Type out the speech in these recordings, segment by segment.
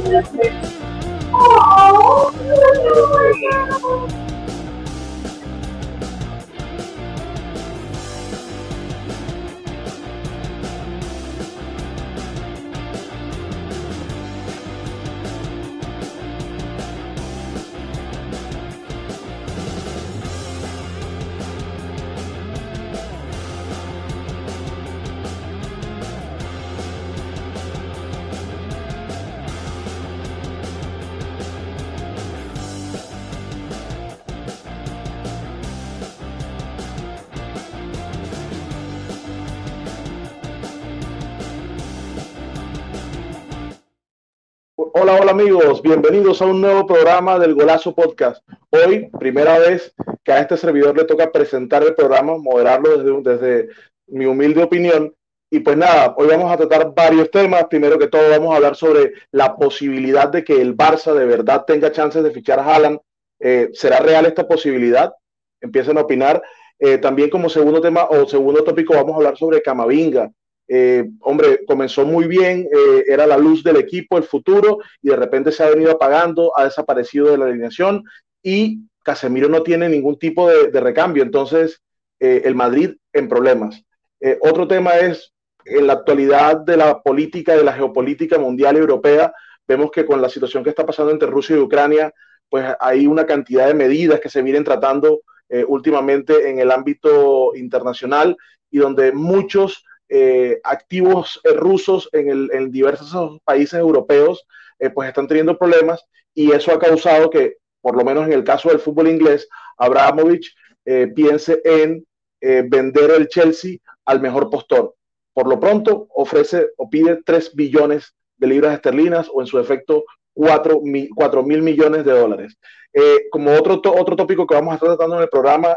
Hola, amigos, bienvenidos a un nuevo programa del Golazo Podcast. Hoy, primera vez que a este servidor le toca presentar el programa, moderarlo desde, desde mi humilde opinión. Y pues nada, hoy vamos a tratar varios temas. Primero que todo, vamos a hablar sobre la posibilidad de que el Barça de verdad tenga chances de fichar a Haaland. Eh, ¿Será real esta posibilidad? Empiecen a opinar. Eh, también como segundo tema o segundo tópico vamos a hablar sobre Camavinga. Eh, hombre, comenzó muy bien, eh, era la luz del equipo, el futuro, y de repente se ha venido apagando, ha desaparecido de la alineación y Casemiro no tiene ningún tipo de, recambio. Entonces, eh, el Madrid en problemas. otro tema es, en la actualidad de la política, de la geopolítica mundial y europea, vemos que con la situación que está pasando entre Rusia y Ucrania, pues hay una cantidad de medidas que se vienen tratando últimamente en el ámbito internacional y donde muchos eh, activos eh, rusos en, diversos países europeos, eh, pues están teniendo problemas y eso ha causado que, por lo menos en el caso del fútbol inglés, Abramovich piense en vender el Chelsea al mejor postor. Por lo pronto, ofrece o pide 3 billones de libras esterlinas o en su efecto 4 mil millones de dólares. como otro, otro tópico que vamos a estar tratando en el programa,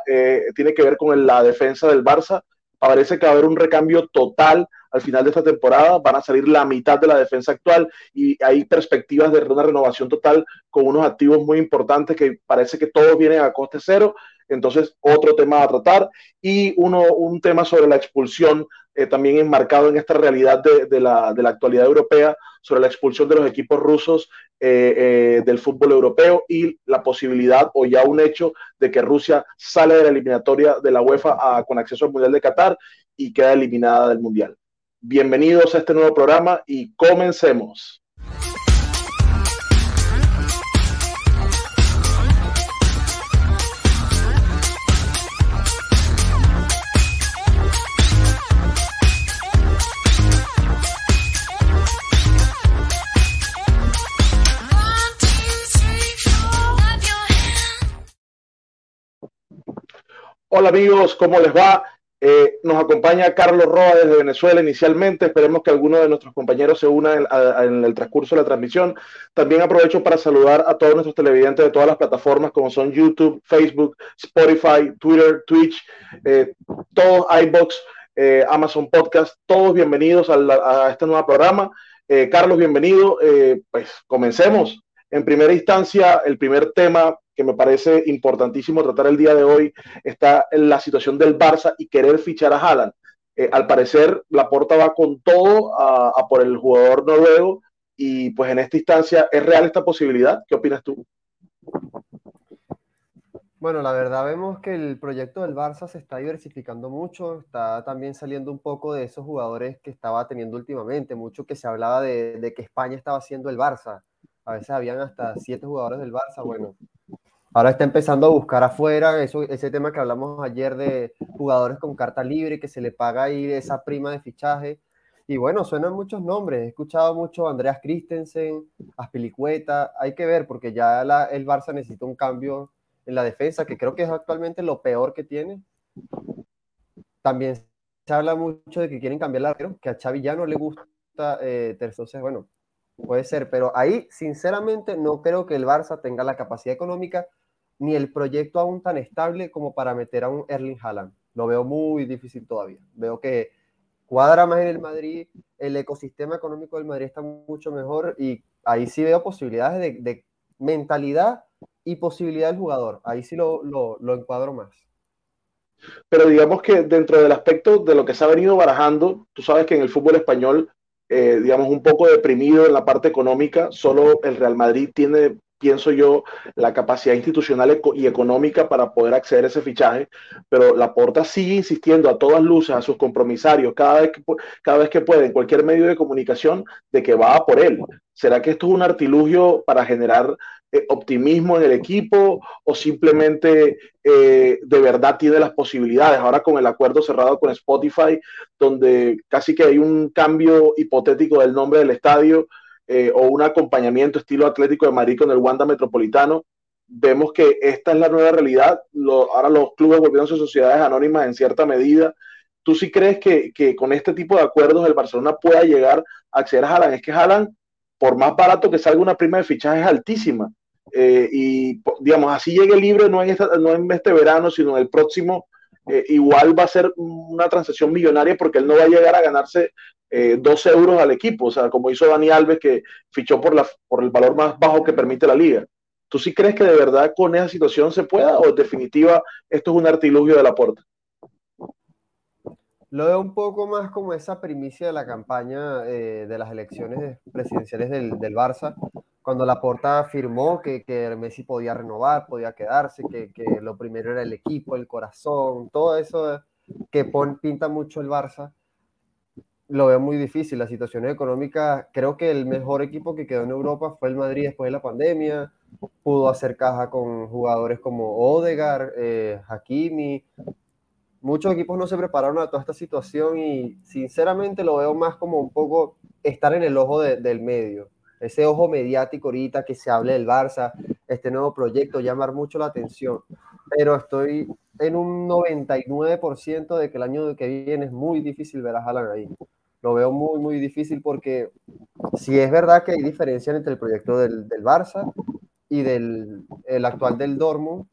tiene que ver con la defensa del Barça parece que va a haber un recambio total al final de esta temporada, van a salir la mitad de la defensa actual y hay perspectivas de una renovación total con unos activos muy importantes que parece que todos vienen a coste cero. Entonces, otro tema a tratar y uno, un tema sobre la expulsión eh, también enmarcado en esta realidad de, la, de, la, actualidad europea, sobre la expulsión de los equipos rusos eh, eh, del fútbol europeo y la posibilidad o ya un hecho de que Rusia sale de la eliminatoria de la UEFA con acceso al Mundial de Qatar y queda eliminada del Mundial. Bienvenidos a este nuevo programa y comencemos. Hola amigos, ¿cómo les va? Eh, nos acompaña Carlos Roa desde Venezuela inicialmente. Esperemos que alguno de nuestros compañeros se una en, el transcurso de la transmisión. También aprovecho para saludar a todos nuestros televidentes de todas las plataformas como son YouTube, Facebook, Spotify, Twitter, Twitch, eh, todos iBox, eh, Amazon Podcast. Todos bienvenidos a, a este nuevo programa. Carlos, bienvenido. pues comencemos. En primera instancia, el primer tema que me parece importantísimo tratar el día de hoy está en la situación del Barça y querer fichar a Haaland. Eh, al parecer, la Porta va con todo a, por el jugador noruego y pues en esta instancia, ¿es real esta posibilidad? ¿Qué opinas tú? Bueno, la verdad vemos que el proyecto del Barça se está diversificando mucho, está también saliendo un poco de esos jugadores que estaba teniendo últimamente, mucho que se hablaba de, de que España estaba siendo el Barça, a veces habían hasta siete jugadores del Barça, bueno, Ahora está empezando a buscar afuera eso, ese tema que hablamos ayer de jugadores con carta libre, que se le paga ahí esa prima de fichaje. Y bueno, suenan muchos nombres. He escuchado mucho a Andreas Christensen, Aspilicueta. Hay que ver, porque ya el Barça necesita un cambio en la defensa, que creo que es actualmente lo peor que tiene. También se habla mucho de que quieren cambiar el arquero, que a Xavi ya no le gusta eh, Entonces, bueno, puede ser. Pero ahí, sinceramente, no creo que el Barça tenga la capacidad económica ni el proyecto aún tan estable como para meter a un Erling Haaland. Lo veo muy difícil todavía. Veo que cuadra más en el Madrid, el ecosistema económico del Madrid está mucho mejor y ahí sí veo posibilidades de, mentalidad y posibilidad del jugador. Ahí sí lo, lo, encuadro más. Pero digamos que dentro del aspecto de lo que se ha venido barajando, tú sabes que en el fútbol español eh, digamos, un poco deprimido en la parte económica. Solo el Real Madrid tiene pienso yo, la capacidad institucional y económica para poder acceder a ese fichaje, pero la Porta sigue insistiendo a todas luces a sus compromisarios cada vez que, cada vez que puede en cualquier medio de comunicación de que va por él. ¿Será que esto es un artilugio para generar eh, optimismo en el equipo o simplemente eh, de verdad tiene las posibilidades? Ahora con el acuerdo cerrado con Spotify, donde casi que hay un cambio hipotético del nombre del estadio, eh, o un acompañamiento estilo Atlético de Madrid con el Wanda Metropolitano, vemos que esta es la nueva realidad. ahora los clubes volvieron a sociedades anónimas en cierta medida. ¿Tú sí crees que, con este tipo de acuerdos el Barcelona pueda llegar a acceder a Haaland? Es que Haaland, por más barato que salga una prima de fichaje, es altísima. Eh, y digamos, así llegue libre no en, no en este verano, sino en el próximo, eh, igual va a ser una transacción millonaria porque él no va a llegar a ganarse eh, dos euros al equipo, o sea, como hizo Dani Alves que fichó por, la, por el valor más bajo que permite la liga. ¿Tú sí crees que de verdad con esa situación se pueda o en definitiva esto es un artilugio de la puerta? Lo veo un poco más como esa primicia de la campaña eh, de las elecciones presidenciales del, del Barça, cuando la Porta afirmó que, que, Messi podía renovar, podía quedarse, que, que, lo primero era el equipo, el corazón, todo eso que pinta mucho el Barça lo veo muy difícil. La situación económica, creo que el mejor equipo que quedó en Europa fue el Madrid después de la pandemia. Pudo hacer caja con jugadores como Odegar, eh, Hakimi. Muchos equipos no se prepararon a toda esta situación y sinceramente lo veo más como un poco estar en el ojo del medio. Ese ojo mediático ahorita que se hable del Barça, este nuevo proyecto, llamar mucho la atención. Pero estoy en un 99% de que el año que viene es muy difícil ver a Haaland ahí lo veo muy, muy difícil porque si es verdad que hay diferencia entre el proyecto del, del Barça y del el actual del Dortmund,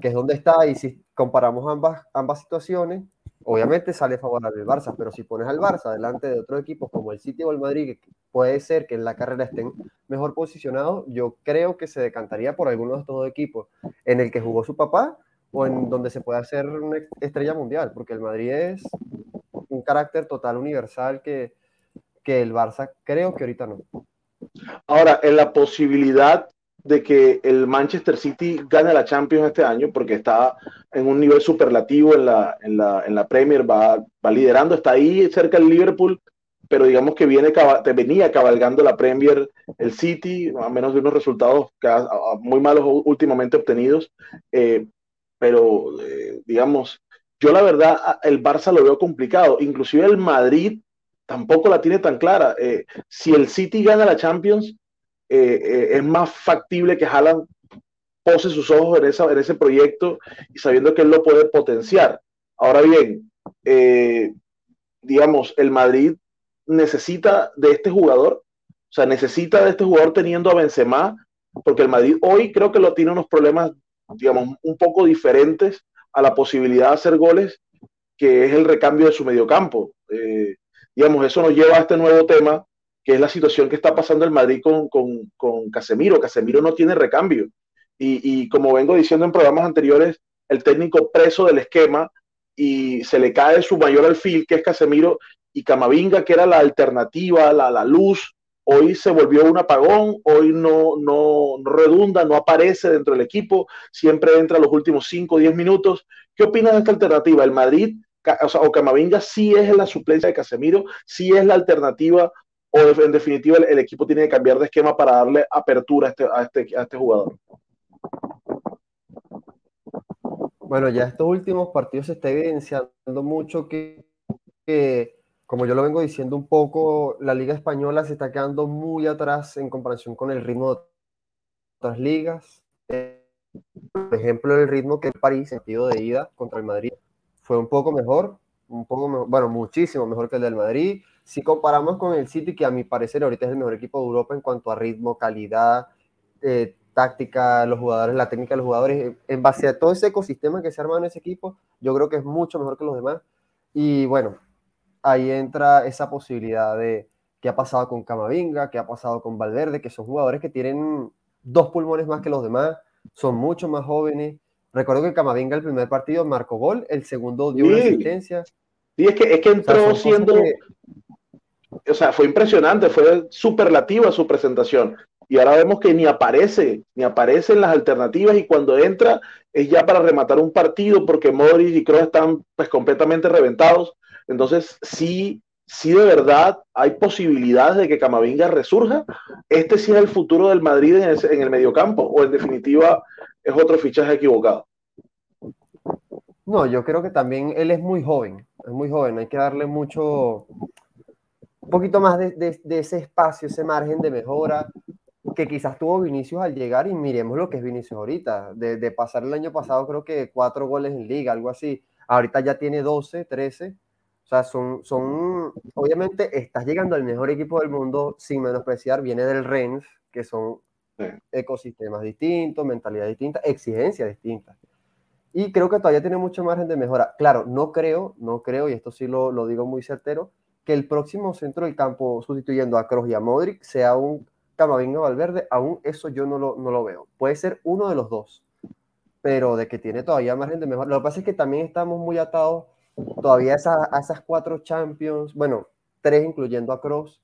que es donde está, y si comparamos ambas, ambas situaciones, obviamente sale favorable el Barça, pero si pones al Barça delante de otros equipos como el City o el Madrid, que puede ser que en la carrera estén mejor posicionados, yo creo que se decantaría por alguno de estos dos equipos, en el que jugó su papá o en donde se puede hacer una estrella mundial, porque el Madrid es un carácter total universal que, que el Barça creo que ahorita no. Ahora, en la posibilidad de que el Manchester City gane la Champions este año, porque está en un nivel superlativo en la, en la, en la Premier, va, va liderando, está ahí cerca del Liverpool, pero digamos que viene, te venía cabalgando la Premier el City, a menos de unos resultados muy malos últimamente obtenidos, eh, pero eh, digamos, yo la verdad, el Barça lo veo complicado. Inclusive el Madrid tampoco la tiene tan clara. Eh, si el City gana la Champions, eh, eh, es más factible que Haaland pose sus ojos en, esa, en ese proyecto y sabiendo que él lo puede potenciar. Ahora bien, digamos, el Madrid necesita de este jugador, o sea, necesita de este jugador teniendo a Benzema, porque el Madrid hoy creo que lo tiene unos problemas, digamos, un poco diferentes a la posibilidad de hacer goles, que es el recambio de su mediocampo. Eh, digamos, eso nos lleva a este nuevo tema, que es la situación que está pasando el Madrid con, con, con Casemiro. Casemiro no tiene recambio. Y, y, como vengo diciendo en programas anteriores, el técnico preso del esquema y se le cae su mayor alfil, que es Casemiro, y Camavinga, que era la alternativa, la, la luz, hoy se volvió un apagón, hoy no, no, redunda, no aparece dentro del equipo, siempre entra los últimos 5 o 10 minutos. ¿Qué opinas de esta alternativa? ¿El Madrid o, sea, o Camavinga sí es la suplencia de Casemiro, sí es la alternativa o en definitiva el, equipo tiene que cambiar de esquema para darle apertura a este, a este, a este jugador? Bueno, ya estos últimos partidos se está evidenciando mucho que, que como yo lo vengo diciendo un poco, la liga española se está quedando muy atrás en comparación con el ritmo de otras ligas. Por ejemplo, el ritmo que el París, sentido de ida contra el Madrid, fue un poco mejor, un poco bueno, muchísimo mejor que el del Madrid. Si comparamos con el City, que a mi parecer ahorita es el mejor equipo de Europa en cuanto a ritmo, calidad, eh, táctica, los jugadores, la técnica de los jugadores, en base a todo ese ecosistema que se arma en ese equipo, yo creo que es mucho mejor que los demás. Y bueno, ahí entra esa posibilidad de qué ha pasado con Camavinga, qué ha pasado con Valverde, que son jugadores que tienen dos pulmones más que los demás, son mucho más jóvenes. Recuerdo que Camavinga el primer partido marcó gol, el segundo dio una asistencia. Sí, es que, es que entró siendo... o sea, fue impresionante, fue superlativa su presentación. Y ahora vemos que ni aparece, ni aparecen las alternativas y cuando entra es ya para rematar un partido porque Modric y Kroos están pues completamente reventados. Entonces, sí, sí de verdad hay posibilidades de que Camavinga resurja. Este sí es el futuro del Madrid en el, en el mediocampo o en definitiva es otro fichaje equivocado. No, yo creo que también él es muy joven, es muy joven, hay que darle mucho, un poquito más de, ese espacio, ese margen de mejora que quizás tuvo Vinicius al llegar y miremos lo que es Vinicius ahorita, de, pasar el año pasado creo que cuatro goles en liga, algo así, ahorita ya tiene 12, 13, o sea, son, son, obviamente estás llegando al mejor equipo del mundo sin menospreciar, viene del Rennes, que son ecosistemas distintos, mentalidad distinta, exigencias distintas. Y creo que todavía tiene mucho margen de mejora. Claro, no creo, no creo, y esto sí lo, lo digo muy certero, que el próximo centro del campo sustituyendo a Kroos y a Modric sea un Camavinga Valverde, aún eso yo no lo, no lo veo. Puede ser uno de los dos, pero de que tiene todavía margen de mejora. Lo que pasa es que también estamos muy atados todavía a, esas, a cuatro Champions, bueno, tres incluyendo a Kroos,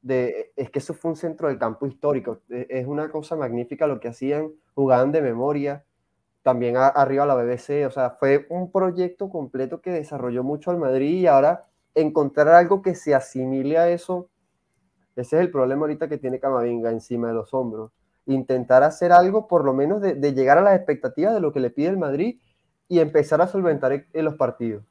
de, es que eso fue un centro del campo histórico. E, es una cosa magnífica lo que hacían, jugaban de memoria también arriba la BBC, o sea, fue un proyecto completo que desarrolló mucho al Madrid y ahora encontrar algo que se asimile a eso, ese es el problema ahorita que tiene Camavinga encima de los hombros. Intentar hacer algo, por lo menos, de, llegar a las expectativas de lo que le pide el Madrid y empezar a solventar en los partidos.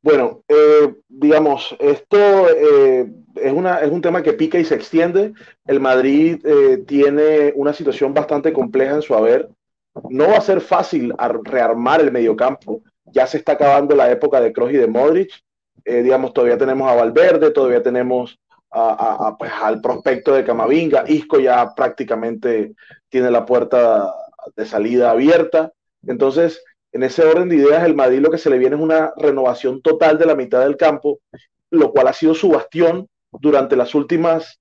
Bueno, eh, digamos, esto eh, es, una, es un tema que pica y se extiende. El Madrid eh, tiene una situación bastante compleja en su haber. No va a ser fácil rearmar el mediocampo. Ya se está acabando la época de Kroos y de Modric. digamos, todavía tenemos a Valverde, todavía tenemos a, pues, al prospecto de Camavinga. Isco ya prácticamente tiene la puerta de salida abierta. Entonces, en ese orden de ideas, el Madrid lo que se le viene es una renovación total de la mitad del campo, lo cual ha sido su bastión durante las últimas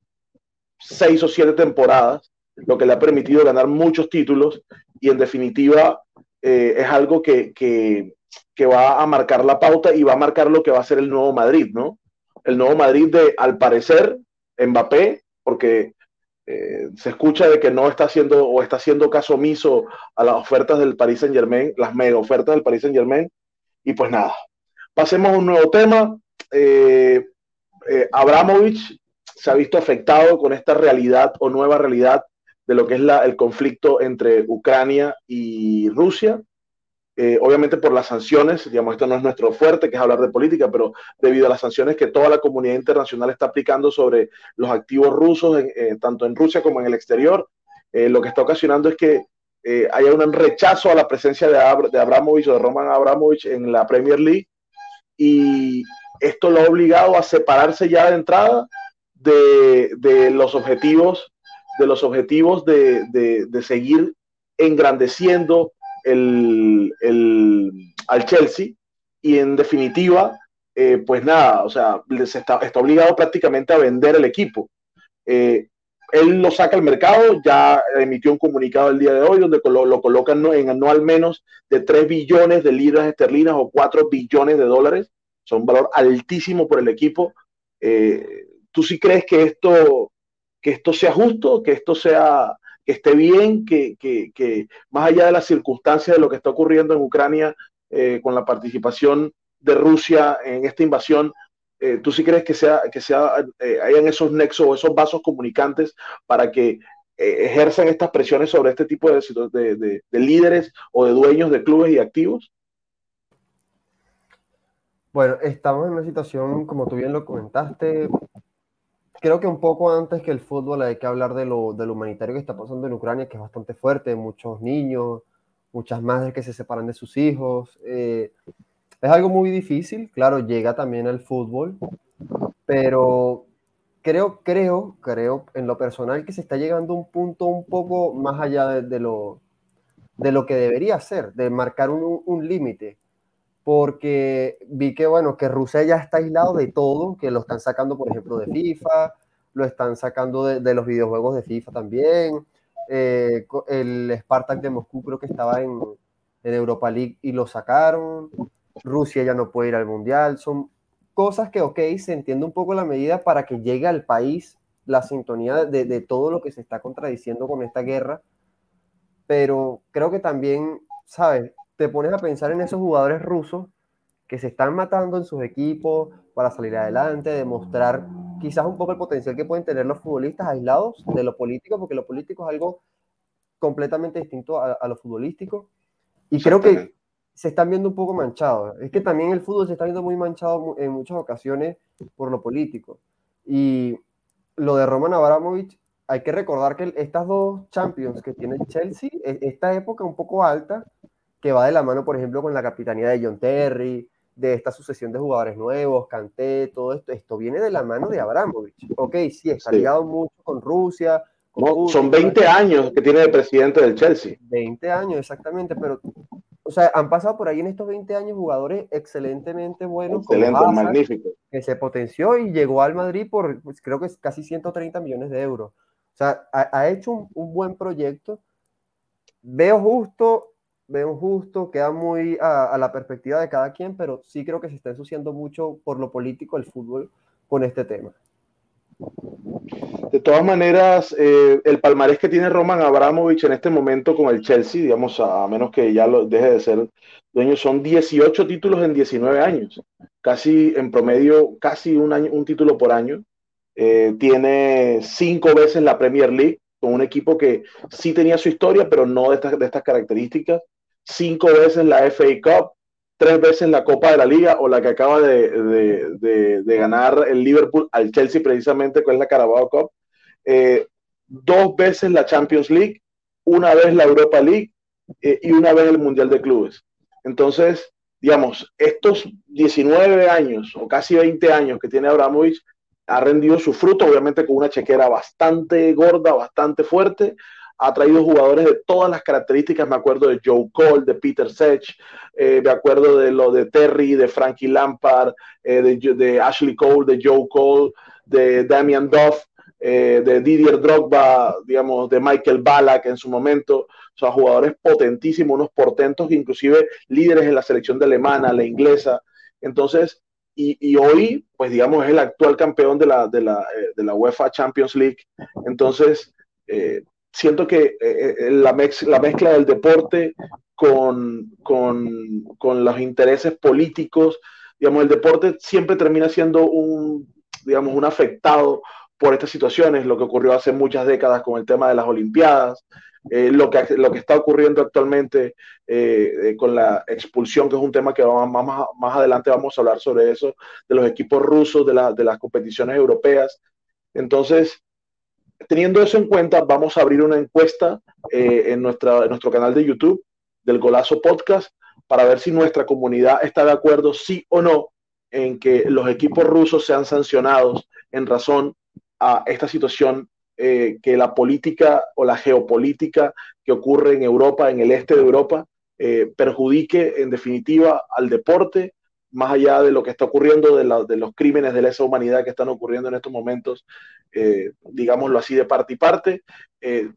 seis o siete temporadas, lo que le ha permitido ganar muchos títulos y en definitiva eh, es algo que, que, que, va a marcar la pauta y va a marcar lo que va a ser el nuevo Madrid, ¿no? El nuevo Madrid de, al parecer, Mbappé, porque eh, se escucha de que no está haciendo o está haciendo caso omiso a las ofertas del Paris Saint Germain, las mega ofertas del Paris Saint Germain. Y pues nada, pasemos a un nuevo tema. Eh, eh, Abramovich se ha visto afectado con esta realidad o nueva realidad de lo que es la, el conflicto entre Ucrania y Rusia. Eh, obviamente por las sanciones, digamos, esto no es nuestro fuerte, que es hablar de política, pero debido a las sanciones que toda la comunidad internacional está aplicando sobre los activos rusos, eh, tanto en Rusia como en el exterior, eh, lo que está ocasionando es que haya un rechazo a la presencia de, de Abramovich o de Roman Abramovich en la Premier League y esto lo ha obligado a separarse ya de entrada de, de los objetivos de los objetivos de, de seguir engrandeciendo el, al Chelsea y en definitiva, eh, pues nada, o sea, está, obligado prácticamente a vender el equipo. Eh, él lo saca al mercado, ya emitió un comunicado el día de hoy donde lo, lo colocan en no al menos de 3 billones de libras esterlinas o 4 billones de dólares. Son un valor altísimo por el equipo. Eh, ¿Tú sí crees que esto, que esto sea justo, que esto sea que esté bien, que, que, que, más allá de las circunstancias de lo que está ocurriendo en Ucrania eh, con la participación de Rusia en esta invasión, eh, ¿tú sí crees que, sea, que sea, eh, hayan esos nexos o esos vasos comunicantes para que ejerzan estas presiones sobre este tipo de, de, de, líderes o de dueños de clubes y activos? Bueno, estamos en una situación, como tú bien lo comentaste, creo que un poco antes que el fútbol hay que hablar de lo, de lo humanitario que está pasando en Ucrania, que es bastante fuerte, muchos niños, muchas madres que se separan de sus hijos. Eh, es algo muy difícil, claro, llega también al fútbol, pero creo, creo, creo en lo personal que se está llegando a un punto un poco más allá de, de lo, de lo que debería ser, de marcar un, un límite porque vi que, bueno, que Rusia ya está aislado de todo, que lo están sacando, por ejemplo, de FIFA, lo están sacando de, los videojuegos de FIFA también. Eh, el Spartak de Moscú creo que estaba en, en, Europa League y lo sacaron. Rusia ya no puede ir al Mundial. Son cosas que, ok, se entiende un poco la medida para que llegue al país la sintonía de, de todo lo que se está contradiciendo con esta guerra, pero creo que también, ¿sabes? Te pones a pensar en esos jugadores rusos que se están matando en sus equipos para salir adelante, demostrar quizás un poco el potencial que pueden tener los futbolistas aislados de lo político, porque lo político es algo completamente distinto a, a lo futbolístico. Y creo que se están viendo un poco manchados. Es que también el fútbol se está viendo muy manchado en muchas ocasiones por lo político. Y lo de Roman Abramovich, hay que recordar que estas dos Champions que tiene Chelsea, e, esta época un poco alta, que va de la mano, por ejemplo, con la capitanía de John Terry, de esta sucesión de jugadores nuevos, Kanté, todo esto, esto viene de la mano de Abramovich. Ok, sí, está ligado mucho con Rusia. son 20 años que tiene de presidente del Chelsea. 20 años, exactamente, pero o sea, han pasado por ahí en estos 20 años jugadores excelentemente buenos. Excelente, magnífico. Que se potenció y llegó al Madrid por, pues, creo que es casi 130 millones de euros. O sea, ha, hecho un, un, buen proyecto. Veo justo, veo justo, queda muy a, la perspectiva de cada quien, pero sí creo que se está ensuciando mucho por lo político el fútbol con este tema. De todas maneras, eh, el palmarés que tiene Roman Abramovich en este momento con el Chelsea, digamos, a, menos que ya lo deje de ser dueño, son 18 títulos en 19 años, casi en promedio, casi un, año, un título por año. Eh, tiene cinco veces la Premier League con un equipo que sí tenía su historia, pero no de estas, de estas características. Cinco veces la FA Cup, tres veces la Copa de la Liga o la que acaba de, de, de, ganar el Liverpool al Chelsea precisamente con la Carabao Cup, eh, dos veces la Champions League, una vez la Europa League eh, y una vez el Mundial de Clubes. Entonces, digamos, estos 19 años o casi 20 años que tiene Abramovich ha rendido su fruto, obviamente con una chequera bastante gorda, bastante fuerte, ha traído jugadores de todas las características. Me acuerdo de Joe Cole, de Peter Sech, eh, me acuerdo de lo de Terry, de Frankie Lampard, eh, de, Ashley Cole, de Joe Cole, de Damian Duff, eh, de Didier Drogba, digamos, de Michael Ballack en su momento. O sea, jugadores potentísimos, unos portentos, inclusive líderes en la selección de alemana, la inglesa. Entonces, y, y, hoy, pues digamos, es el actual campeón de la, de la, de la UEFA Champions League. Entonces, eh, siento que eh, eh, la, la, mezcla del deporte con, con, con, los intereses políticos, digamos, el deporte siempre termina siendo un, digamos, un afectado por estas situaciones, lo que ocurrió hace muchas décadas con el tema de las Olimpiadas, eh, lo, que, lo que está ocurriendo actualmente eh, con la expulsión, que es un tema que más, más, más, adelante vamos a hablar sobre eso, de los equipos rusos, de, la, de las competiciones europeas. Entonces, teniendo eso en cuenta, vamos a abrir una encuesta eh, en, nuestra, en nuestro canal de YouTube del Golazo Podcast para ver si nuestra comunidad está de acuerdo, sí o no, en que los equipos rusos sean sancionados en razón a esta situación eh, que la política o la geopolítica que ocurre en Europa, en el este de Europa, eh, perjudique en definitiva al deporte, más allá de lo que está ocurriendo, de, la, de, los crímenes de lesa humanidad que están ocurriendo en estos momentos, eh, digámoslo así, de parte y parte. Eh,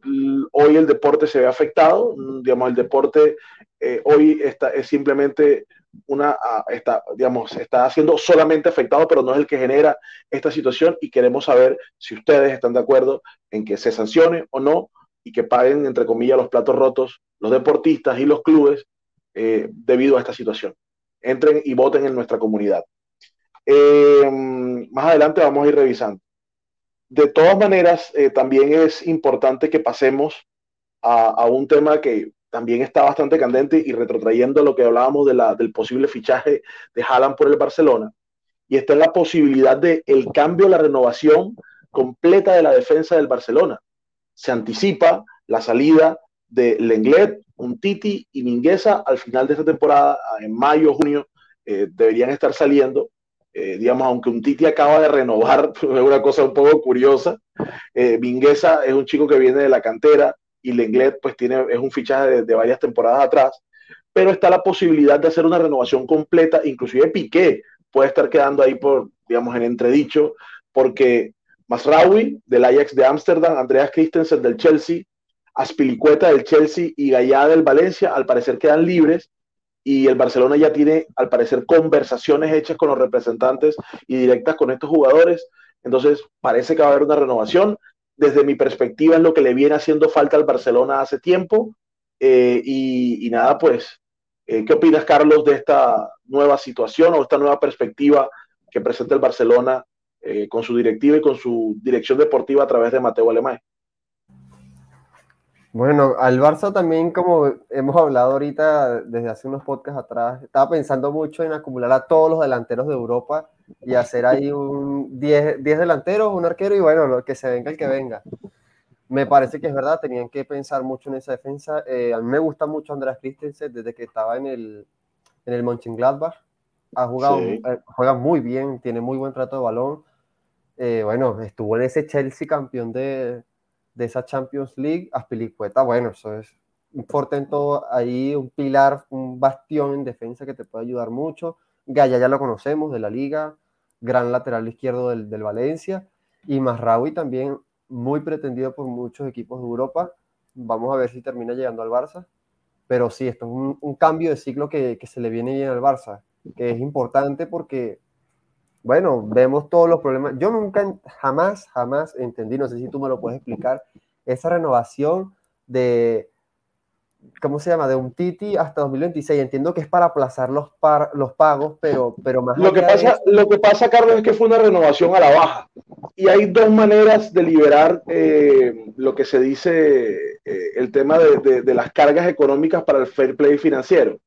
hoy el deporte se ve afectado, digamos, el deporte eh, hoy está, es simplemente una, ah, está, digamos, está siendo solamente afectado, pero no es el que genera esta situación y queremos saber si ustedes están de acuerdo en que se sancione o no y que paguen, entre comillas, los platos rotos los deportistas y los clubes debido a esta situación entren y voten en nuestra comunidad. Eh, más adelante vamos a ir revisando. De todas maneras, eh, también es importante que pasemos a, a, un tema que también está bastante candente y retrotrayendo lo que hablábamos de la, del posible fichaje de Haaland por el Barcelona. Y está en la posibilidad de el cambio, la renovación completa de la defensa del Barcelona. Se anticipa la salida de Lenglet, un Titi y Mingueza al final de esta temporada, en mayo, junio, eh, deberían estar saliendo. Eh, digamos, aunque un Titi acaba de renovar, es una cosa un poco curiosa. Eh, Mingueza es un chico que viene de la cantera y Lenglet pues tiene, es un fichaje de, de, varias temporadas atrás, pero está la posibilidad de hacer una renovación completa, inclusive Piqué puede estar quedando ahí por, digamos, en entredicho, porque Masraoui del Ajax de Ámsterdam, Andreas Christensen del Chelsea, Aspilicueta del Chelsea y Gallá del Valencia, al parecer quedan libres y el Barcelona ya tiene, al parecer, conversaciones hechas con los representantes y directas con estos jugadores. Entonces, parece que va a haber una renovación. Desde mi perspectiva, es lo que le viene haciendo falta al Barcelona hace tiempo. Eh, y, nada, pues, eh, ¿qué opinas, Carlos, de esta nueva situación o esta nueva perspectiva que presenta el Barcelona eh, con su directiva y con su dirección deportiva a través de Mateo Alemán? Bueno, al Barça también, como hemos hablado ahorita desde hace unos podcasts atrás, estaba pensando mucho en acumular a todos los delanteros de Europa y hacer ahí un 10, delanteros, un arquero y bueno, lo que se venga el que venga. Me parece que es verdad, tenían que pensar mucho en esa defensa. Eh, a mí me gusta mucho Andrés Christensen desde que estaba en el, en el Mönchengladbach. Ha jugado, eh, juega muy bien, tiene muy buen trato de balón. Eh, bueno, estuvo en ese Chelsea campeón de, de esa Champions League, Aspilicueta, bueno, eso es un portento ahí, un pilar, un bastión en defensa que te puede ayudar mucho. Gaya ya lo conocemos de la liga, gran lateral izquierdo del, del Valencia, y Masraoui también muy pretendido por muchos equipos de Europa. Vamos a ver si termina llegando al Barça, pero sí, esto es un, un cambio de ciclo que, que se le viene bien al Barça, que es importante porque bueno, vemos todos los problemas. Yo nunca, jamás, jamás entendí, no sé si tú me lo puedes explicar, esa renovación de, ¿cómo se llama? De un Titi hasta 2026. Entiendo que es para aplazar los, los pagos, pero, pero más lo que pasa, Lo que pasa, Carlos, es que fue una renovación a la baja. Y hay dos maneras de liberar eh, lo que se dice, eh, el tema de, de, las cargas económicas para el fair play financiero.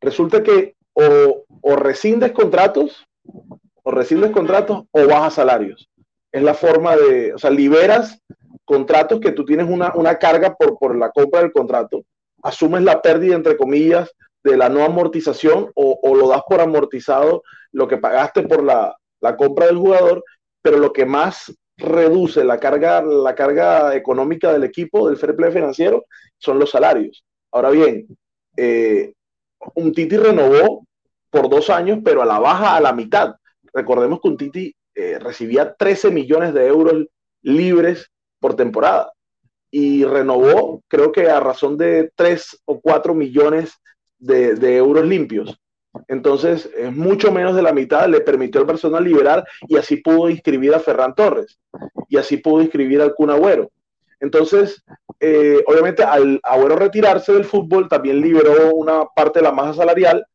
Resulta que o, o rescindes contratos o rescindes contratos o bajas salarios. Es la forma de, o sea, liberas contratos que tú tienes una, una carga por, por la compra del contrato, asumes la pérdida, entre comillas, de la no amortización o, o lo das por amortizado lo que pagaste por la, la, compra del jugador, pero lo que más reduce la carga, la carga económica del equipo, del fair play financiero, son los salarios. Ahora bien, eh, un Titi renovó por dos años, pero a la baja, a la mitad. Recordemos que un Titi eh, recibía 13 millones de euros libres por temporada y renovó, creo que a razón de 3 o 4 millones de, euros limpios. Entonces, es mucho menos de la mitad, le permitió al Barcelona liberar y así pudo inscribir a Ferran Torres y así pudo inscribir al Kun Agüero. Entonces, eh, obviamente, al Agüero retirarse del fútbol, también liberó una parte de la masa salarial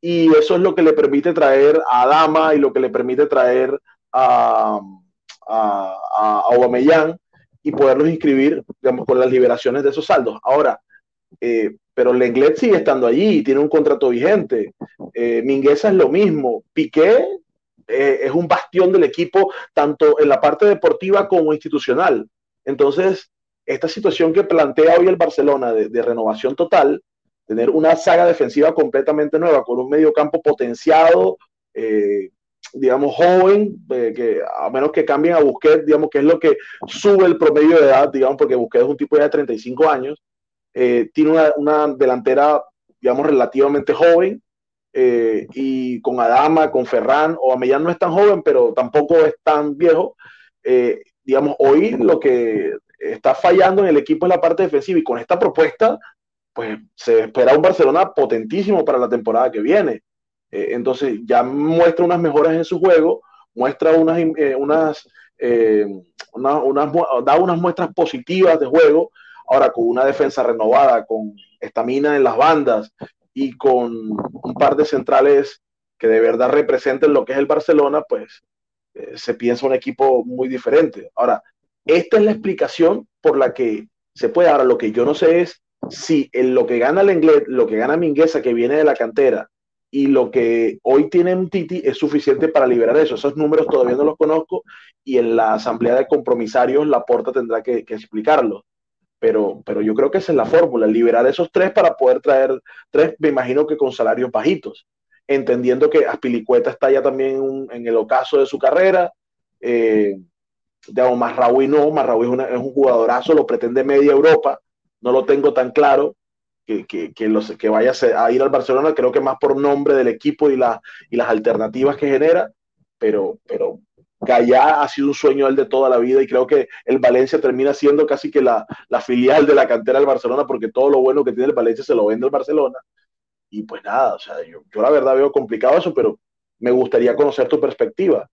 y eso es lo que le permite traer a Dama y lo que le permite traer a, a, Aubameyang y poderlos inscribir digamos, con las liberaciones de esos saldos. Ahora, eh, pero Lenglet sigue estando allí, tiene un contrato vigente. Eh, Mingueza es lo mismo. Piqué eh, es un bastión del equipo, tanto en la parte deportiva como institucional. Entonces, esta situación que plantea hoy el Barcelona de renovación total, tener una saga defensiva completamente nueva, con un medio campo potenciado, eh, digamos, joven, eh, que a menos que cambien a Busquets, digamos, que es lo que sube el promedio de edad, digamos, porque Busquets es un tipo ya de 35 años, eh, tiene una, una, delantera, digamos, relativamente joven, y con Adama, con Ferran, o Amellán no es tan joven, pero tampoco es tan viejo, digamos, hoy lo que está fallando en el equipo es la parte defensiva, y con esta propuesta pues se espera un Barcelona potentísimo para la temporada que viene. Eh, entonces ya muestra unas mejoras en su juego, muestra unas, eh, unas, eh, unas, da unas muestras positivas de juego, ahora con una defensa renovada, con estamina en las bandas y con un par de centrales que de verdad representen lo que es el Barcelona, pues se piensa un equipo muy diferente. Ahora, esta es la explicación por la que se puede. Ahora, lo que yo no sé es si en lo que gana el inglés, lo que gana Mingueza, que viene de la cantera, y lo que hoy tiene Titi es suficiente para liberar eso. Esos números todavía no los conozco y en la asamblea de compromisarios la porta tendrá que, explicarlo. Pero, pero yo creo que esa es la fórmula, liberar esos tres para poder traer tres, me imagino que con salarios bajitos, entendiendo que Aspilicueta está ya también en el ocaso de su carrera. Eh, digamos, Marraui no, Marraui es, es un jugadorazo, lo pretende media Europa, no lo tengo tan claro que, que, que, los, que vaya a ir al Barcelona, creo que más por nombre del equipo y, la, y las alternativas que genera, pero, pero Gallá ha sido un sueño él de toda la vida y creo que el Valencia termina siendo casi que la, la, filial de la cantera del Barcelona porque todo lo bueno que tiene el Valencia se lo vende el Barcelona. y pues nada, o sea, yo, yo la verdad veo complicado eso, pero me gustaría conocer tu perspectiva.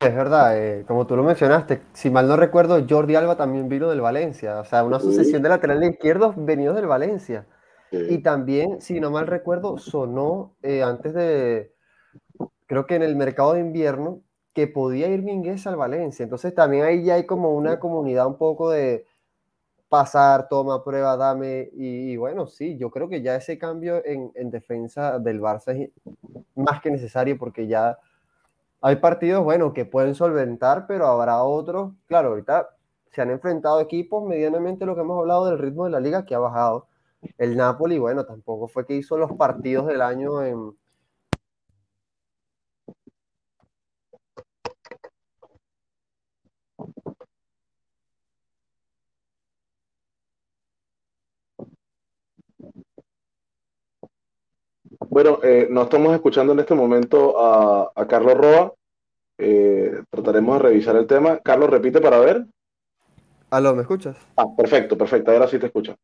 Es verdad, eh, como tú lo mencionaste, si mal no recuerdo, Jordi Alba también vino del Valencia, o sea, una sucesión de laterales izquierdos venidos del Valencia. Y también, si no mal recuerdo, sonó eh, antes de, creo que en el mercado de invierno, que podía ir Minguez al Valencia. Entonces también ahí ya hay como una comunidad un poco de pasar, toma, prueba, dame. Y, bueno, sí, yo creo que ya ese cambio en, en defensa del Barça es más que necesario porque ya hay partidos, bueno, que pueden solventar, pero habrá otros. Claro, ahorita se han enfrentado equipos medianamente lo que hemos hablado del ritmo de la liga que ha bajado. El Napoli, bueno, tampoco fue que hizo los partidos del año en. Bueno, eh, no estamos escuchando en este momento a, a Carlos Roa. Eh, trataremos de revisar el tema. Carlos, repite para ver. Aló, ¿me escuchas? Ah, perfecto, perfecto. Ahora sí te escucho.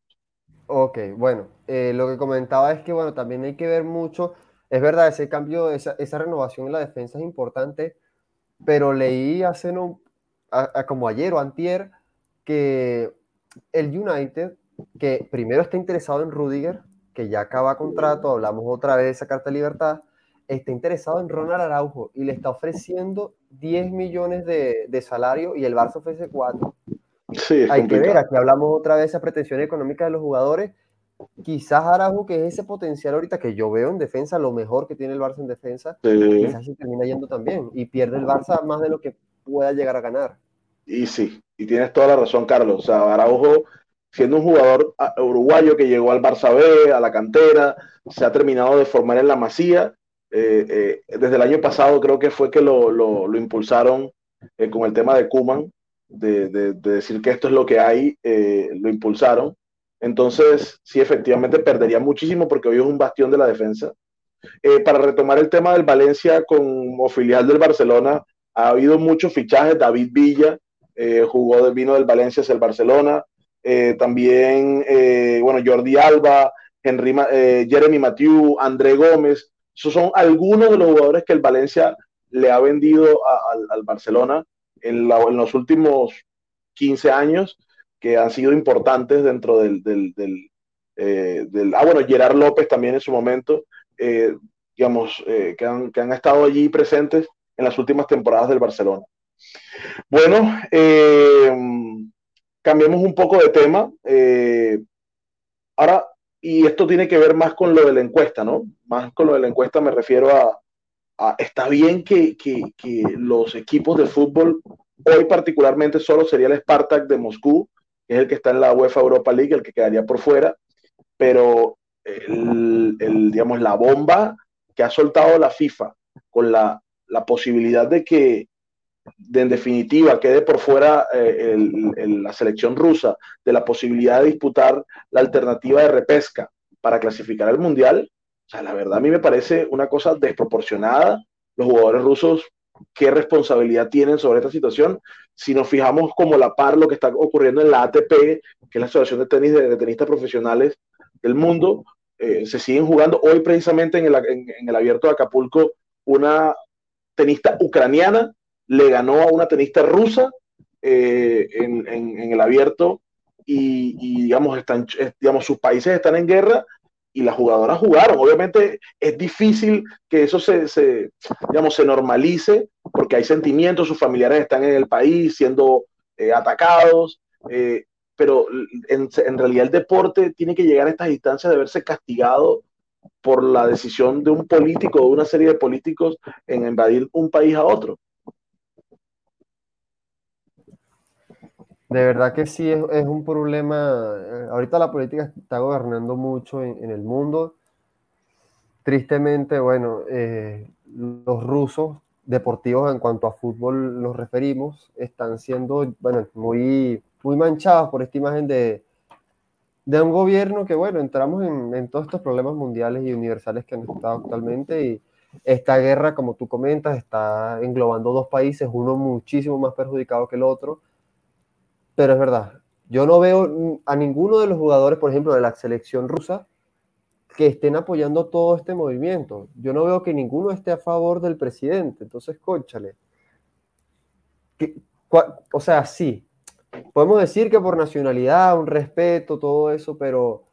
Ok, bueno, eh, lo que comentaba es que, bueno, también hay que ver mucho, es verdad, ese cambio, esa, esa renovación en la defensa es importante, pero leí hace no, como ayer o antier que el United, que primero está interesado en Rudiger, que ya acaba contrato, hablamos otra vez de esa carta de libertad, está interesado en Ronald Araujo y le está ofreciendo 10 millones de, de salario y el Barça ofrece 4. Hay que ver, aquí hablamos otra vez de esa pretensión económica de los jugadores. Quizás Araujo, que es ese potencial ahorita que yo veo en defensa, lo mejor que tiene el Barça en defensa, quizás se termina yendo también y pierde el Barça más de lo que pueda llegar a ganar. Y sí, y tienes toda la razón, Carlos. O sea, Araujo, siendo un jugador ah, uruguayo que llegó al Barça B, a la cantera, se ha terminado de formar en la Masía. Eh, eh, desde el año pasado creo que fue que lo, lo, impulsaron eh, con el tema de Kuman, de, de, decir que esto es lo que hay, lo impulsaron. Entonces, sí, efectivamente perdería muchísimo porque hoy es un bastión de la defensa. Para retomar el tema del Valencia como filial del Barcelona, ha habido muchos fichajes. David Villa jugó, vino del Valencia hacia el Barcelona. Eh, también, eh, bueno, Jordi Alba, Henry, eh, Jeremy Mathieu, André Gómez. Esos son algunos de los jugadores que el Valencia le ha vendido al, Barcelona en, los últimos 15 años que han sido importantes dentro del, ah, bueno, Gerard López también en su momento, digamos, que, han, que, han, estado allí presentes en las últimas temporadas del Barcelona. Bueno, eh, cambiemos un poco de tema. Eh, ahora, y esto tiene que ver más con lo de la encuesta, ¿no? Más con lo de la encuesta me refiero a, está bien que, que, que, los equipos de fútbol, hoy particularmente solo sería el Spartak de Moscú, que es el que está en la UEFA Europa League, el que quedaría por fuera, pero el, el, digamos, la bomba que ha soltado la FIFA con la, la posibilidad de que, de, en definitiva, quede por fuera eh, la selección rusa, de la posibilidad de disputar la alternativa de repesca para clasificar al Mundial, o sea, la verdad a mí me parece una cosa desproporcionada. Los jugadores rusos, ¿qué responsabilidad tienen sobre esta situación? Si nos fijamos como la par lo que está ocurriendo en la ATP, que es la Asociación de Tenis de, Tenistas Profesionales del Mundo, eh, se siguen jugando. Hoy precisamente en el, en el abierto de Acapulco, una tenista ucraniana le ganó a una tenista rusa eh, en, el abierto y, digamos, están, digamos, sus países están en guerra y las jugadoras jugaron. Obviamente es difícil que eso se, digamos, se normalice porque hay sentimientos, sus familiares están en el país siendo eh, atacados, eh, pero en, en, realidad el deporte tiene que llegar a estas instancias de verse castigado por la decisión de un político o de una serie de políticos en invadir un país a otro. De verdad que sí, es, es, un problema. Eh, ahorita la política está gobernando mucho en, en el mundo. Tristemente, bueno, eh, los rusos deportivos en cuanto a fútbol nos referimos, están siendo, bueno, muy, muy manchados por esta imagen de, de un gobierno que, bueno, entramos en, en, todos estos problemas mundiales y universales que han estado actualmente y esta guerra, como tú comentas, está englobando dos países, uno muchísimo más perjudicado que el otro pero es verdad, yo no veo a ninguno de los jugadores, por ejemplo, de la selección rusa, que estén apoyando todo este movimiento. Yo no veo que ninguno esté a favor del presidente, entonces, cónchale. o sea, sí, podemos decir que por nacionalidad, un respeto, todo eso, pero...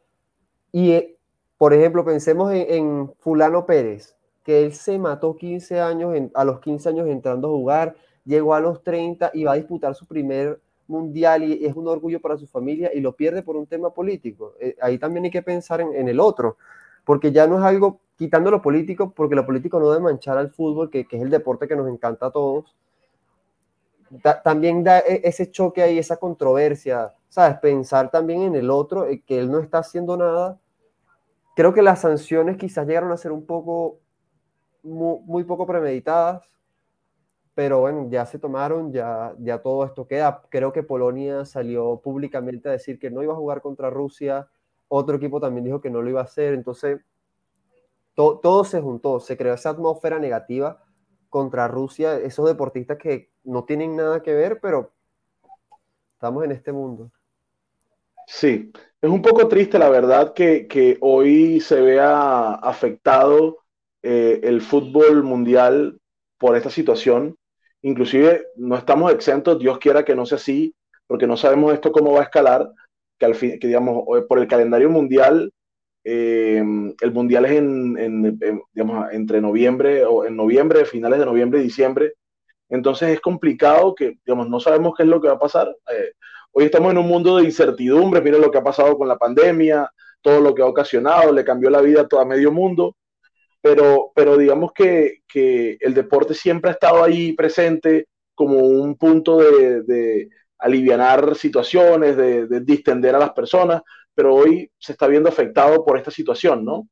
Y, eh, por ejemplo, pensemos en, Fulano Pérez, que él se mató 15 años, a los 15 años entrando a jugar, llegó a los 30 y va a disputar su primer mundial y es un orgullo para su familia y lo pierde por un tema político. Eh, ahí también hay que pensar en, el otro, porque ya no es algo quitando lo político, porque lo político no debe manchar al fútbol, que, es el deporte que nos encanta a todos. también da e, ese choque ahí, esa controversia, ¿sabes? Pensar también en el otro, eh, que él no está haciendo nada. Creo que las sanciones quizás llegaron a ser un poco, muy poco premeditadas pero bueno, ya se tomaron, ya, ya todo esto queda. Creo que Polonia salió públicamente a decir que no iba a jugar contra Rusia, otro equipo también dijo que no lo iba a hacer, entonces todo se juntó, se creó esa atmósfera negativa contra Rusia, esos deportistas que no tienen nada que ver, pero estamos en este mundo. Sí, es un poco triste la verdad que, que hoy se vea afectado eh, el fútbol mundial por esta situación Inclusive no estamos exentos, Dios quiera que no sea así, porque no sabemos esto cómo va a escalar, que, al fin, que digamos, por el calendario mundial, eh, el mundial es en, digamos, entre noviembre o en noviembre, finales de noviembre y diciembre. Entonces es complicado que, digamos, no sabemos qué es lo que va a pasar. Eh, hoy estamos en un mundo de incertidumbre, miren lo que ha pasado con la pandemia, todo lo que ha ocasionado, le cambió la vida a todo medio mundo pero, pero digamos que, que, el deporte siempre ha estado ahí presente como un punto de, de aliviar situaciones, de, de, distender a las personas, pero hoy se está viendo afectado por esta situación, ¿no?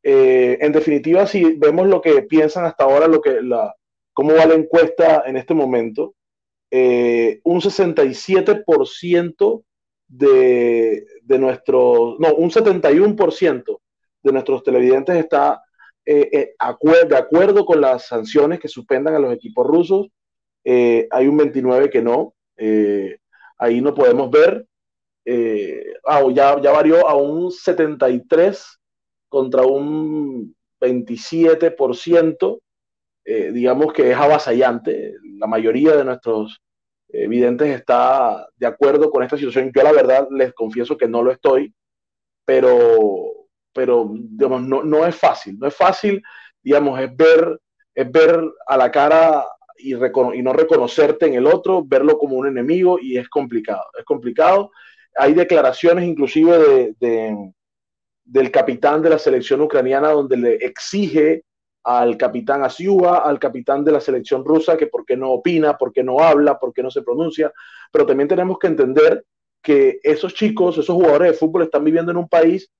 Eh, en definitiva, si vemos lo que piensan hasta ahora, lo que la, cómo va la encuesta en este momento, eh, un 67% de, de nuestros, no, un 71% de nuestros televidentes está eh, eh de acuerdo con las sanciones que suspendan a los equipos rusos. Eh, hay un 29 que no. Eh, ahí no podemos ver. Ah, ya, ya varió a un 73 contra un 27%. digamos que es avasallante. La mayoría de nuestros videntes está de acuerdo con esta situación. Yo la verdad les confieso que no lo estoy, pero pero digamos, no, no es fácil, no es fácil, digamos, es ver, es ver a la cara y, y, no reconocerte en el otro, verlo como un enemigo y es complicado, es complicado. Hay declaraciones inclusive de, de, del capitán de la selección ucraniana donde le exige al capitán Asiuba, al capitán de la selección rusa, que por qué no opina, por qué no habla, por qué no se pronuncia, pero también tenemos que entender que esos chicos, esos jugadores de fútbol están viviendo en un país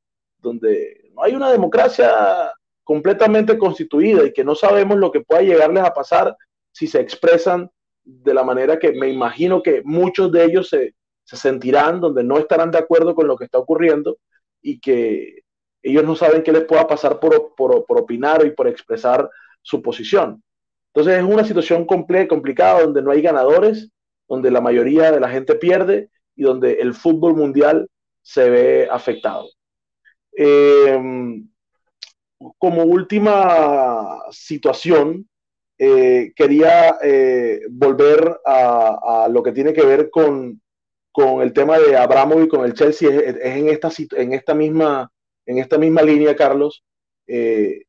donde no hay una democracia completamente constituida y que no sabemos lo que pueda llegarles a pasar si se expresan de la manera que me imagino que muchos de ellos se, sentirán, donde no estarán de acuerdo con lo que está ocurriendo y que ellos no saben qué les pueda pasar por, por, opinar y por expresar su posición. Entonces es una situación complicada donde no hay ganadores, donde la mayoría de la gente pierde y donde el fútbol mundial se ve afectado. Em, como última situación, eh, quería eh, volver a, lo que tiene que ver con, con el tema de Abramo y con el Chelsea. Es, en, esta, en, esta misma, en esta misma línea, Carlos. Eh,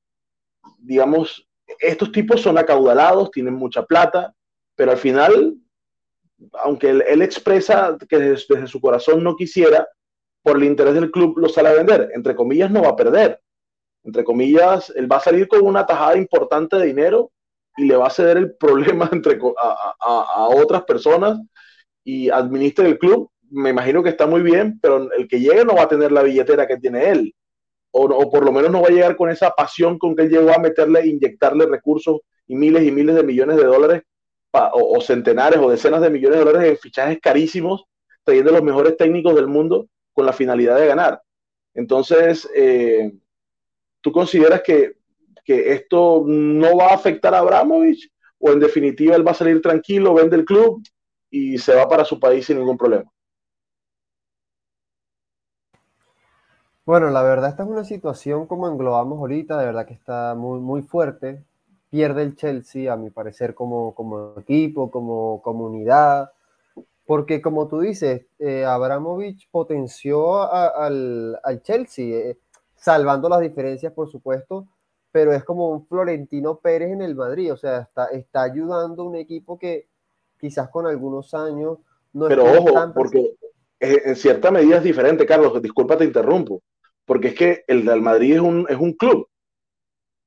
digamos, estos tipos son acaudalados, tienen mucha plata, pero al final, aunque él, expresa que desde, su corazón no quisiera, por el interés del club lo sale a vender. Entre comillas, no va a perder. Entre comillas, él va a salir con una tajada importante de dinero y le va a ceder el problema entre, a, otras personas y administre el club. Me imagino que está muy bien, pero el que llegue no va a tener la billetera que tiene él. O, por lo menos no va a llegar con esa pasión con que él llegó a meterle, inyectarle recursos y miles y miles de millones de dólares o, o, centenares o decenas de millones de dólares en fichajes carísimos, trayendo los mejores técnicos del mundo con la finalidad de ganar. Entonces, eh, ¿tú consideras que, que, esto no va a afectar a Abramovich o en definitiva él va a salir tranquilo, vende el club y se va para su país sin ningún problema? Bueno, la verdad esta es una situación como englobamos ahorita, de verdad que está muy, muy fuerte. Pierde el Chelsea, a mi parecer, como, como equipo, como comunidad, porque como tú dices, eh, Abramovich potenció al, Chelsea, eh, salvando las diferencias, por supuesto, pero es como un Florentino Pérez en el Madrid, o sea, está, está ayudando a un equipo que quizás con algunos años no Pero ojo, porque en cierta medida es diferente, Carlos, disculpa te interrumpo, porque es que el Real Madrid es un, es un club.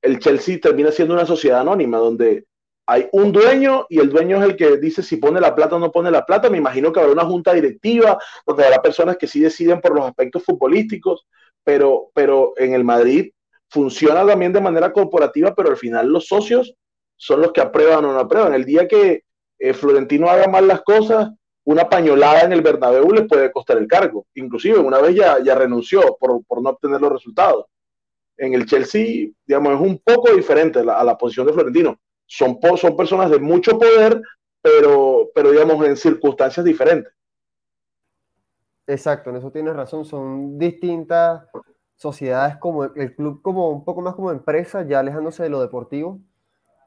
El Chelsea termina siendo una sociedad anónima donde hay un dueño y el dueño es el que dice si pone la plata o no pone la plata. Me imagino que habrá una junta directiva donde habrá personas que sí deciden por los aspectos futbolísticos, pero, pero en el Madrid funciona también de manera corporativa, pero al final los socios son los que aprueban o no aprueban. El día que eh, Florentino haga mal las cosas, una pañolada en el Bernabéu le puede costar el cargo. Inclusive una vez ya, ya renunció por, por, no obtener los resultados. En el Chelsea, digamos, es un poco diferente a la, posición de Florentino. Son, son personas de mucho poder, pero, pero digamos en circunstancias diferentes. Exacto, en eso tienes razón. Son distintas sociedades como el club como un poco más como empresa, ya alejándose de lo deportivo,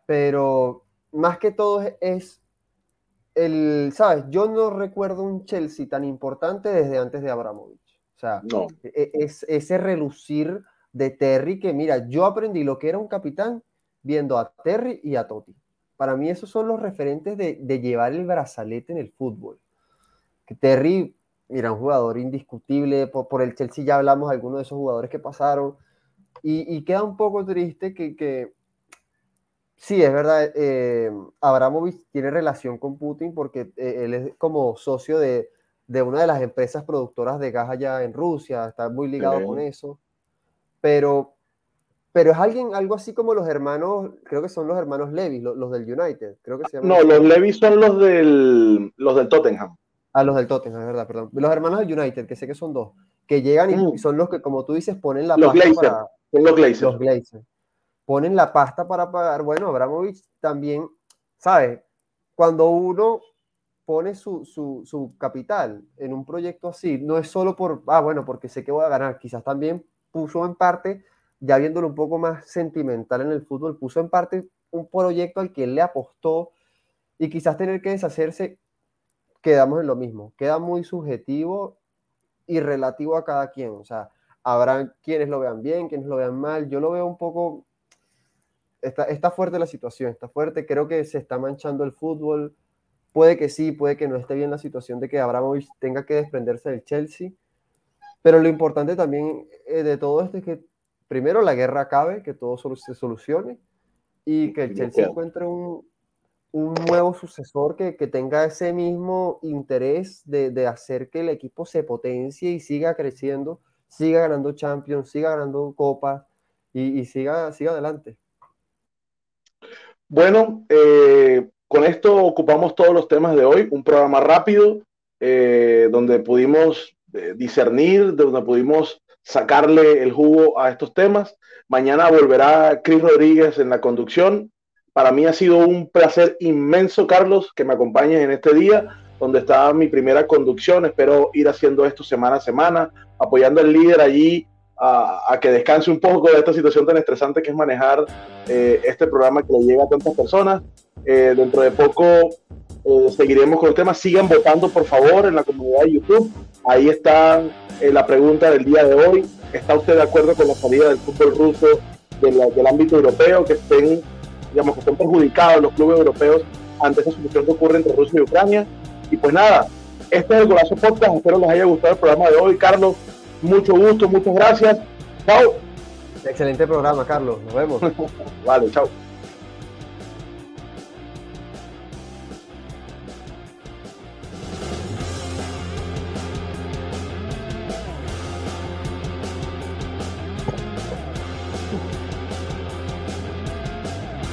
pero más que todo es el, ¿sabes? Yo no recuerdo un Chelsea tan importante desde antes de Abramovich. O sea, e, e, es ese relucir de Terry que, mira, yo aprendí lo que era un capitán viendo a Terry y a Totti. Para mí esos son los referentes de, de llevar el brazalete en el fútbol. Que Terry Mira, un jugador indiscutible. Por, el Chelsea ya hablamos de algunos de esos jugadores que pasaron. Y, queda un poco triste que, que sí, es verdad, eh, Abramovich tiene relación con Putin porque eh, él es como socio de, de, una de las empresas productoras de gas allá en Rusia, está muy ligado con eso. Pero, pero es alguien, algo así como los hermanos, creo que son los hermanos Levy, los, del United, creo que se No, los Levy son los del, los del Tottenham. A los del Tottenham, es verdad, perdón. Los hermanos del United, que sé que son dos, que llegan y mm. son los que, como tú dices, ponen la los pasta para... los Glazers. Los Glazers. Ponen la pasta para pagar. Bueno, Abramovich también, ¿sabes? Cuando uno pone su, su, su, capital en un proyecto así, no es solo por, ah, bueno, porque sé que voy a ganar, quizás también puso en parte, ya viéndolo un poco más sentimental en el fútbol, puso en parte un proyecto al que le apostó y quizás tener que deshacerse quedamos en lo mismo. Queda muy subjetivo y relativo a cada quien. O sea, habrá quienes lo vean bien, quienes lo vean mal. Yo lo veo un poco... Está, está fuerte la situación, está fuerte. Creo que se está manchando el fútbol. Puede que sí, puede que no esté bien la situación de que Abramovich tenga que desprenderse del Chelsea. Pero lo importante también eh, de todo esto es que primero la guerra acabe, que todo se solucione y que el Chelsea encuentre un, un nuevo sucesor que, tenga ese mismo interés de, hacer que el equipo se potencie y siga creciendo, siga ganando Champions, siga ganando Copas y, siga, siga adelante. Bueno, eh, con esto ocupamos todos los temas de hoy, un programa rápido eh, donde pudimos eh, discernir, donde pudimos sacarle el jugo a estos temas. Mañana volverá Cris Rodríguez en la conducción para mí ha sido un placer inmenso, Carlos, que me acompañes en este día, donde está mi primera conducción. Espero ir haciendo esto semana a semana, apoyando al líder allí a, que descanse un poco de esta situación tan estresante que es manejar eh, este programa que le llega a tantas personas. Eh, dentro de poco eh, seguiremos con el tema. Sigan votando, por favor, en la comunidad de YouTube. Ahí está la pregunta del día de hoy. ¿Está usted de acuerdo con la salida del fútbol ruso del ámbito europeo? Que estén digamos, que están perjudicados los clubes europeos ante esa situación que ocurre entre Rusia y Ucrania. Y pues nada, este es el Golazo Podcast. Espero les haya gustado el programa de hoy. Carlos, mucho gusto, muchas gracias. Chao. Excelente programa, Carlos. Nos vemos. vale, chao.